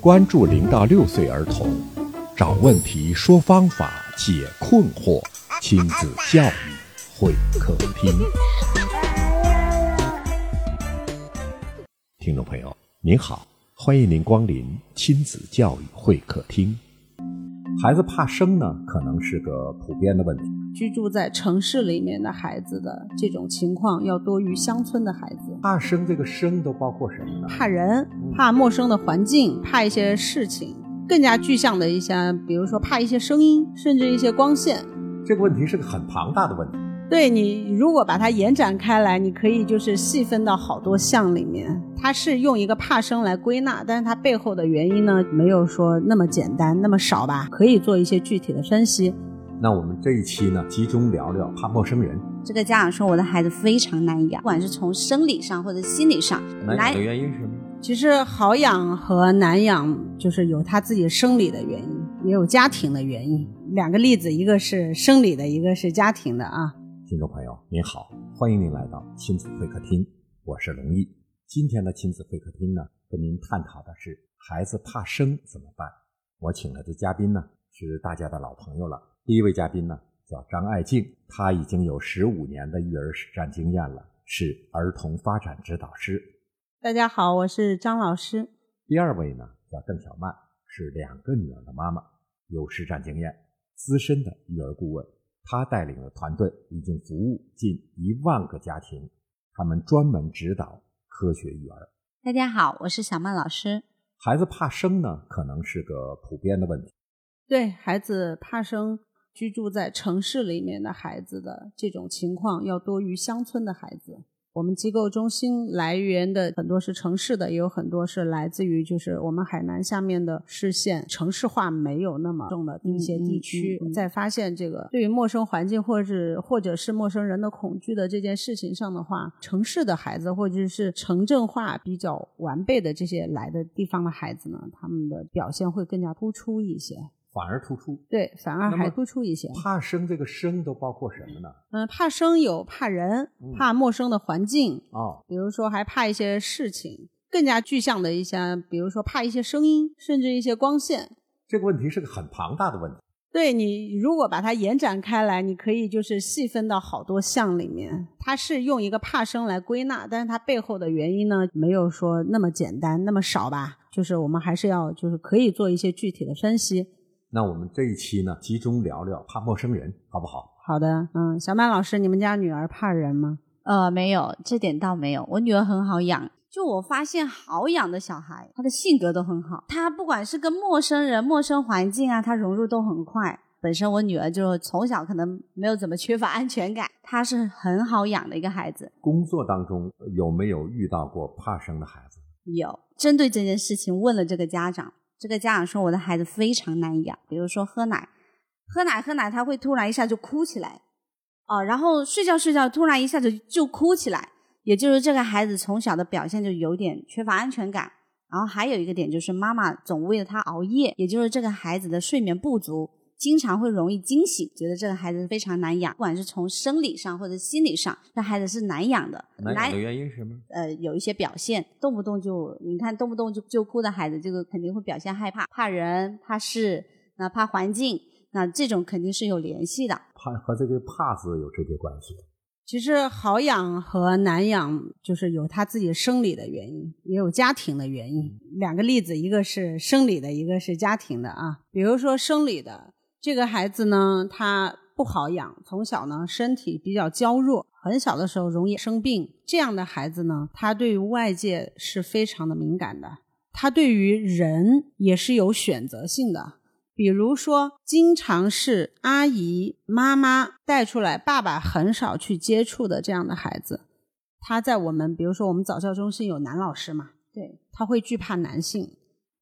关注零到六岁儿童，找问题，说方法，解困惑，亲子教育会客厅。听众朋友，您好，欢迎您光临亲子教育会客厅。孩子怕生呢，可能是个普遍的问题。居住在城市里面的孩子的这种情况要多于乡村的孩子。怕生这个生都包括什么呢？怕人，怕陌生的环境，怕一些事情，更加具象的一些，比如说怕一些声音，甚至一些光线。这个问题是个很庞大的问题。对你，如果把它延展开来，你可以就是细分到好多项里面。它是用一个怕生来归纳，但是它背后的原因呢，没有说那么简单，那么少吧？可以做一些具体的分析。那我们这一期呢，集中聊聊怕陌生人。这个家长说，我的孩子非常难养，不管是从生理上或者心理上。难养的原因是什么？其实好养和难养，就是有他自己生理的原因，也有家庭的原因。两个例子，一个是生理的，一个是家庭的啊。听众朋友您好，欢迎您来到亲子会客厅，我是龙毅。今天的亲子会客厅呢，跟您探讨的是孩子怕生怎么办。我请来的嘉宾呢，是大家的老朋友了。第一位嘉宾呢叫张爱静，她已经有十五年的育儿实战经验了，是儿童发展指导师。大家好，我是张老师。第二位呢叫邓小曼，是两个女儿的妈妈，有实战经验，资深的育儿顾问。她带领的团队已经服务近一万个家庭，他们专门指导科学育儿。大家好，我是小曼老师。孩子怕生呢，可能是个普遍的问题。对孩子怕生。居住在城市里面的孩子的这种情况要多于乡村的孩子。我们机构中心来源的很多是城市的，也有很多是来自于就是我们海南下面的市县，城市化没有那么重的一些地区。在发现这个对于陌生环境或者是或者是陌生人的恐惧的这件事情上的话，城市的孩子或者是城镇化比较完备的这些来的地方的孩子呢，他们的表现会更加突出一些。反而突出，对，反而还突出一些。怕生这个生都包括什么呢？嗯，怕生有怕人，怕陌生的环境哦，比如说还怕一些事情，更加具象的一些，比如说怕一些声音，甚至一些光线。这个问题是个很庞大的问题。对你，如果把它延展开来，你可以就是细分到好多项里面。它是用一个怕生来归纳，但是它背后的原因呢，没有说那么简单，那么少吧？就是我们还是要就是可以做一些具体的分析。那我们这一期呢，集中聊聊怕陌生人，好不好？好的，嗯，小曼老师，你们家女儿怕人吗？呃，没有，这点倒没有。我女儿很好养，就我发现好养的小孩，他的性格都很好。他不管是跟陌生人、陌生环境啊，他融入都很快。本身我女儿就从小可能没有怎么缺乏安全感，她是很好养的一个孩子。工作当中有没有遇到过怕生的孩子？有，针对这件事情问了这个家长。这个家长说我的孩子非常难养，比如说喝奶，喝奶喝奶，他会突然一下就哭起来，哦，然后睡觉睡觉，突然一下子就哭起来，也就是这个孩子从小的表现就有点缺乏安全感。然后还有一个点就是妈妈总为了他熬夜，也就是这个孩子的睡眠不足。经常会容易惊醒，觉得这个孩子非常难养，不管是从生理上或者心理上，这孩子是难养的。难养的原因是什么？呃，有一些表现，动不动就你看，动不动就就哭的孩子，这个肯定会表现害怕，怕人，怕事，那怕环境，那这种肯定是有联系的。怕和这个怕字有直接关系。其实好养和难养，就是有他自己生理的原因，也有家庭的原因。两个例子，一个是生理的，一个是家庭的啊。比如说生理的。这个孩子呢，他不好养，从小呢身体比较娇弱，很小的时候容易生病。这样的孩子呢，他对于外界是非常的敏感的，他对于人也是有选择性的。比如说，经常是阿姨、妈妈带出来，爸爸很少去接触的这样的孩子，他在我们，比如说我们早教中心有男老师嘛，对，他会惧怕男性。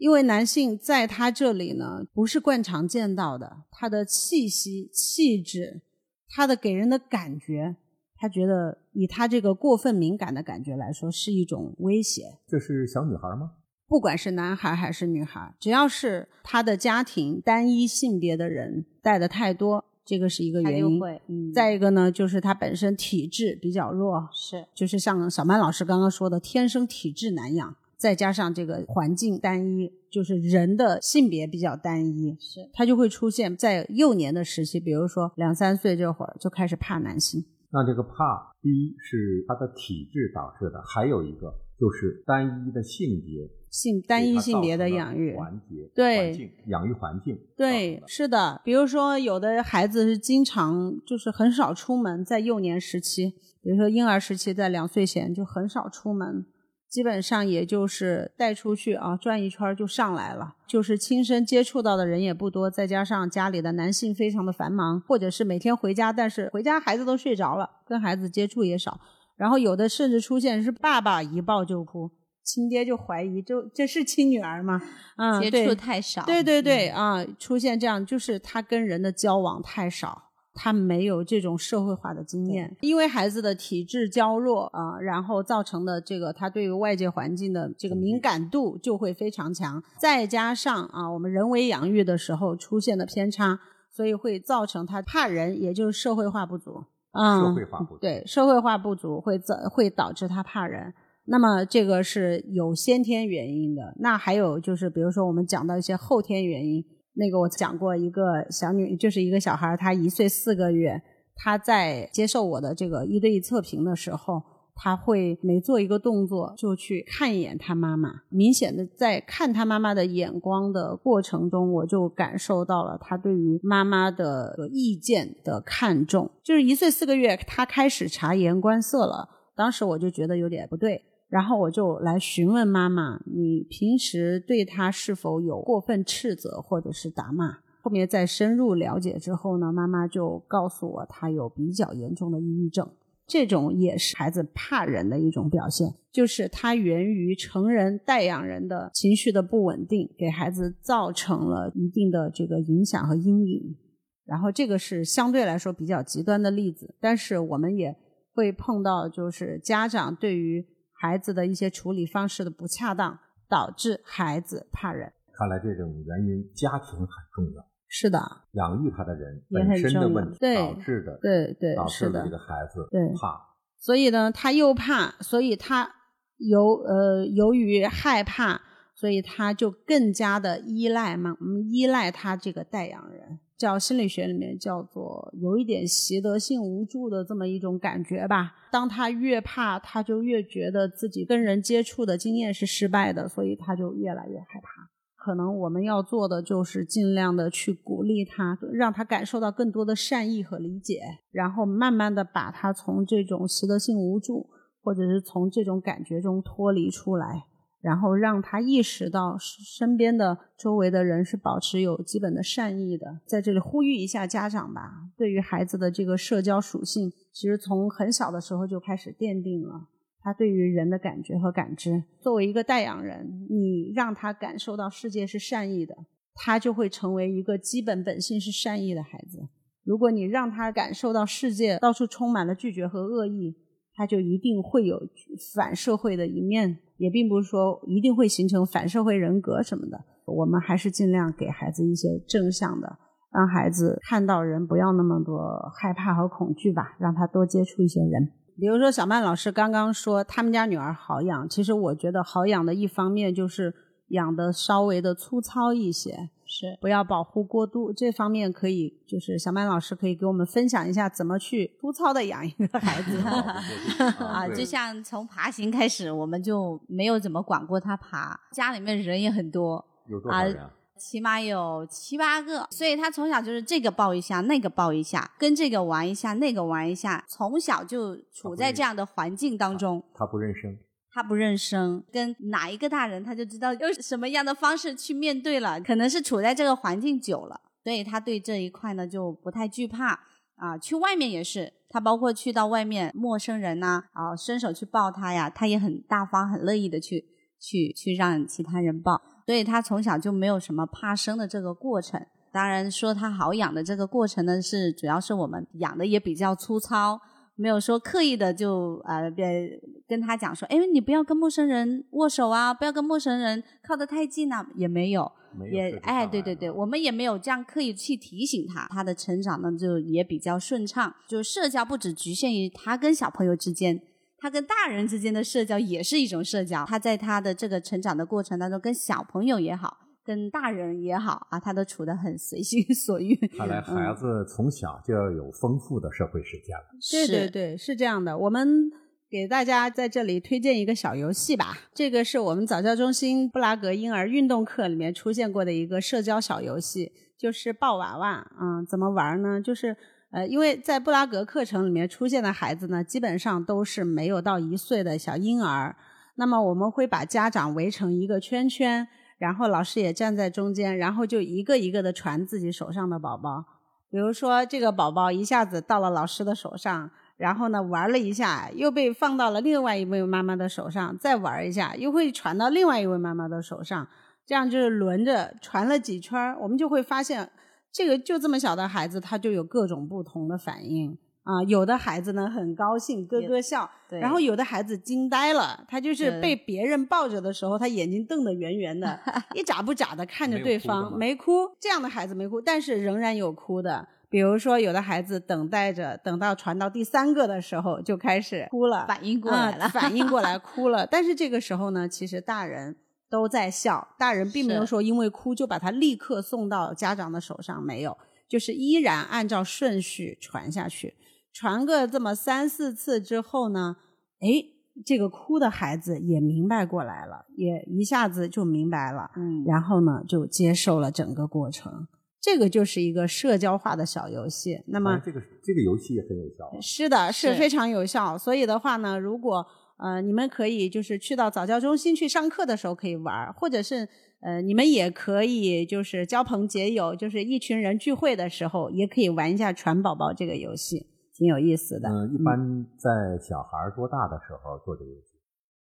因为男性在他这里呢，不是惯常见到的，他的气息、气质，他的给人的感觉，他觉得以他这个过分敏感的感觉来说，是一种威胁。这是小女孩吗？不管是男孩还是女孩，只要是他的家庭单一性别的人带的太多，这个是一个原因。嗯。再一个呢，就是他本身体质比较弱，是，就是像小曼老师刚刚说的，天生体质难养。再加上这个环境单一，就是人的性别比较单一，是它就会出现在幼年的时期，比如说两三岁这会儿就开始怕男性。那这个怕，第一是他的体质导致的，还有一个就是单一的性别，性单一性别的养育，环节对环境养育环境，对，是的。比如说，有的孩子是经常就是很少出门，在幼年时期，比如说婴儿时期，在两岁前就很少出门，基本上也就是带出去啊转一圈就上来了，就是亲身接触到的人也不多，再加上家里的男性非常的繁忙，或者是每天回家，但是回家孩子都睡着了，跟孩子接触也少。然后有的甚至出现是爸爸一抱就哭，亲爹就怀疑，就这是亲女儿吗？啊、接触太少。对对对嗯啊，出现这样就是他跟人的交往太少，他没有这种社会化的经验，因为孩子的体质娇弱啊，然后造成的这个他对于外界环境的这个敏感度就会非常强，再加上啊我们人为养育的时候出现的偏差，所以会造成他怕人，也就是社会化不足。嗯，社会化不足。对社会化不足会造会导致他怕人。那么这个是有先天原因的，那还有就是，比如说我们讲到一些后天原因，那个我讲过一个小女，就是一个小孩儿，他一岁四个月，他在接受我的这个一对一测评的时候，他会每做一个动作就去看一眼他妈妈，明显的在看他妈妈的眼光的过程中，我就感受到了他对于妈妈的意见的看重。就是一岁四个月，他开始察言观色了，当时我就觉得有点不对。然后我就来询问妈妈：“你平时对他是否有过分斥责或者是打骂？”后面再深入了解之后呢，妈妈就告诉我，他有比较严重的抑郁症。这种也是孩子怕人的一种表现，就是它源于成人带养人的情绪的不稳定，给孩子造成了一定的这个影响和阴影。然后这个是相对来说比较极端的例子，但是我们也会碰到，就是家长对于孩子的一些处理方式的不恰当，导致孩子怕人。看来这种原因家庭很重要，是的，养育他的人本身的问题导致的，对对导致的这个孩子对怕。所以呢，他又怕，所以他由呃由于害怕，所以他就更加的依赖嘛，嗯，依赖他这个带养人，叫心理学里面叫做有一点习得性无助的这么一种感觉吧。当他越怕，他就越觉得自己跟人接触的经验是失败的，所以他就越来越害怕。可能我们要做的就是尽量的去鼓励他，让他感受到更多的善意和理解，然后慢慢的把他从这种习得性无助，或者是从这种感觉中脱离出来，然后让他意识到身边的周围的人是保持有基本的善意的。在这里呼吁一下家长吧，对于孩子的这个社交属性，其实从很小的时候就开始奠定了。他对于人的感觉和感知，作为一个带养人，你让他感受到世界是善意的，他就会成为一个基本本性是善意的孩子。如果你让他感受到世界到处充满了拒绝和恶意，他就一定会有反社会的一面，也并不是说一定会形成反社会人格什么的。我们还是尽量给孩子一些正向的，让孩子看到人不要那么多害怕和恐惧吧，让他多接触一些人。比如说，小曼老师刚刚说他们家女儿好养，其实我觉得好养的一方面就是养的稍微的粗糙一些，是不要保护过度。这方面可以，就是小曼老师可以给我们分享一下怎么去粗糙的养一个孩子。啊，就像从爬行开始，我们就没有怎么管过他爬，家里面人也很多，有多少人啊？起码有七八个，所以他从小就是这个抱一下，那个抱一下，跟这个玩一下，那个玩一下，从小就处在这样的环境当中。他不认生，他不认生，跟哪一个大人他就知道用什么样的方式去面对了，可能是处在这个环境久了，所以他对这一块呢就不太惧怕啊。去外面也是，他包括去到外面陌生人呐、啊，伸手去抱他呀，他也很大方、很乐意的去去去让其他人抱，所以他从小就没有什么怕生的这个过程。当然说他好养的这个过程呢，是主要是我们养的也比较粗糙，没有说刻意的就呃别跟他讲说，哎，你不要跟陌生人握手啊，不要跟陌生人靠得太近啊，也没有。没有也哎，对对对，我们也没有这样刻意去提醒他，他的成长呢就也比较顺畅。就社交不只局限于他跟小朋友之间，他跟大人之间的社交也是一种社交。他在他的这个成长的过程当中，跟小朋友也好，跟大人也好啊，他都处得很随心所欲。看来孩子从小就要有丰富的社会实践了。对对对，是这样的。我们给大家在这里推荐一个小游戏吧，这个是我们早教中心布拉格婴儿运动课里面出现过的一个社交小游戏，就是抱娃娃。嗯，怎么玩呢？就是呃，因为在布拉格课程里面出现的孩子呢，基本上都是没有到一岁的小婴儿。那么我们会把家长围成一个圈圈，然后老师也站在中间，然后就一个一个的传自己手上的宝宝。比如说，这个宝宝一下子到了老师的手上，然后呢玩了一下，又被放到了另外一位妈妈的手上，再玩一下，又会传到另外一位妈妈的手上，这样就是轮着传了几圈，我们就会发现，这个就这么小的孩子，他就有各种不同的反应啊。有的孩子呢很高兴，咯咯笑，对然后有的孩子惊呆了，他就是被别人抱着的时候，他眼睛瞪得圆圆的，一眨不眨的看着对方，没哭没哭。这样的孩子没哭，但是仍然有哭的。比如说，有的孩子等待着，等到传到第三个的时候就开始哭了，反应过来了啊反应过来哭了。但是这个时候呢，其实大人都在笑，大人并没有说因为哭就把他立刻送到家长的手上，没有，就是依然按照顺序传下去。传个这么三四次之后呢，哎，这个哭的孩子也明白过来了，也一下子就明白了，嗯，然后呢就接受了整个过程。这个就是一个社交化的小游戏。那么哎这个这个游戏也很有效啊。是的，是是非常有效。所以的话呢，如果呃你们可以就是去到早教中心去上课的时候可以玩儿，或者是呃你们也可以就是交朋结友，就是一群人聚会的时候也可以玩一下传宝宝这个游戏，挺有意思的。嗯，一般在小孩多大的时候做这个游戏？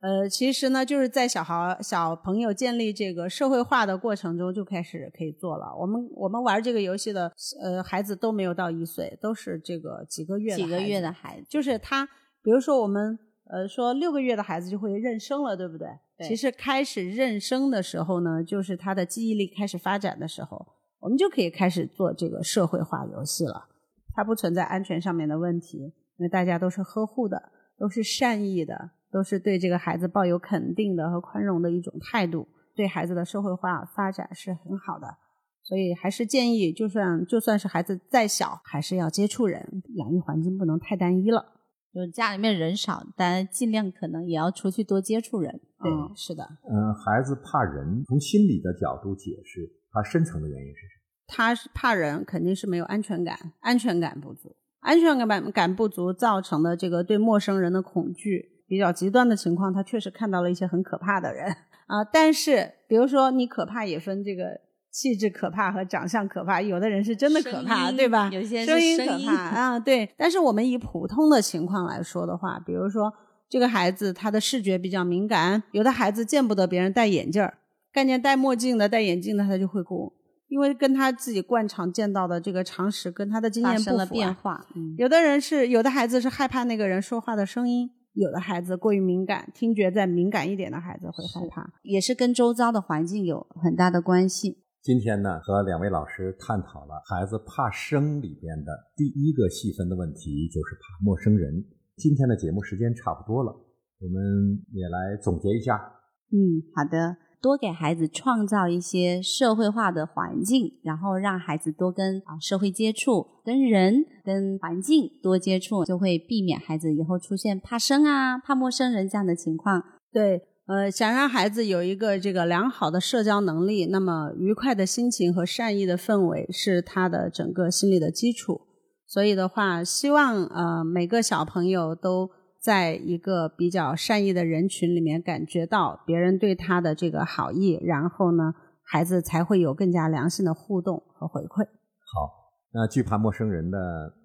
呃，其实呢，就是在小孩小朋友建立这个社会化的过程中就开始可以做了。我们我们玩这个游戏的呃孩子都没有到一岁，都是这个几个月的几个月的孩子，就是他，比如说我们呃说六个月的孩子就会认生了，对不对？对其实开始认生的时候呢，就是他的记忆力开始发展的时候，我们就可以开始做这个社会化游戏了。它不存在安全上面的问题，因为大家都是呵护的，都是善意的，都是对这个孩子抱有肯定的和宽容的一种态度，对孩子的社会化发展是很好的。所以还是建议，就算就算是孩子再小，还是要接触人，养育环境不能太单一了。就是家里面人少，但尽量可能也要出去多接触人。对，嗯，是的，嗯，孩子怕人，从心理的角度解释，他深层的原因是什么？他是怕人，肯定是没有安全感，安全感不足，安全感感不足造成的这个对陌生人的恐惧，比较极端的情况，他确实看到了一些很可怕的人啊。但是，比如说你可怕也分这个气质可怕和长相可怕，有的人是真的可怕，对吧？有些是声音声音可怕啊，对。但是我们以普通的情况来说的话，比如说这个孩子他的视觉比较敏感，有的孩子见不得别人戴眼镜儿，看见戴墨镜的、戴眼镜的，他就会哭。因为跟他自己惯常见到的这个常识跟他的经验不符、啊、发生了变化。嗯，有的人是有的孩子是害怕那个人说话的声音，有的孩子过于敏感，听觉再敏感一点的孩子会害怕。也是跟周遭的环境有很大的关系。今天呢，和两位老师探讨了孩子怕生里边的第一个细分的问题，就是怕陌生人。今天的节目时间差不多了，我们也来总结一下。嗯，好的。多给孩子创造一些社会化的环境，然后让孩子多跟啊社会接触，跟人、跟环境多接触，就会避免孩子以后出现怕生啊、怕陌生人这样的情况。对，呃，想让孩子有一个这个良好的社交能力，那么愉快的心情和善意的氛围是他的整个心理的基础。所以的话，希望呃每个小朋友都。在一个比较善意的人群里面，感觉到别人对他的这个好意，然后呢，孩子才会有更加良性的互动和回馈。好，那惧怕陌生人的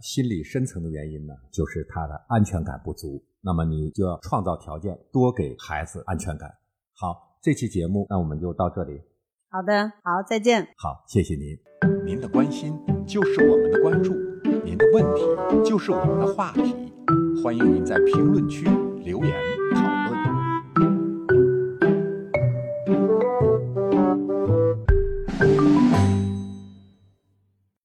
心理深层的原因呢，就是他的安全感不足。那么你就要创造条件，多给孩子安全感。好，这期节目那我们就到这里。好的，好，再见。好，谢谢您。您的关心就是我们的关注，您的问题就是我们的话题。欢迎您在评论区留言讨论。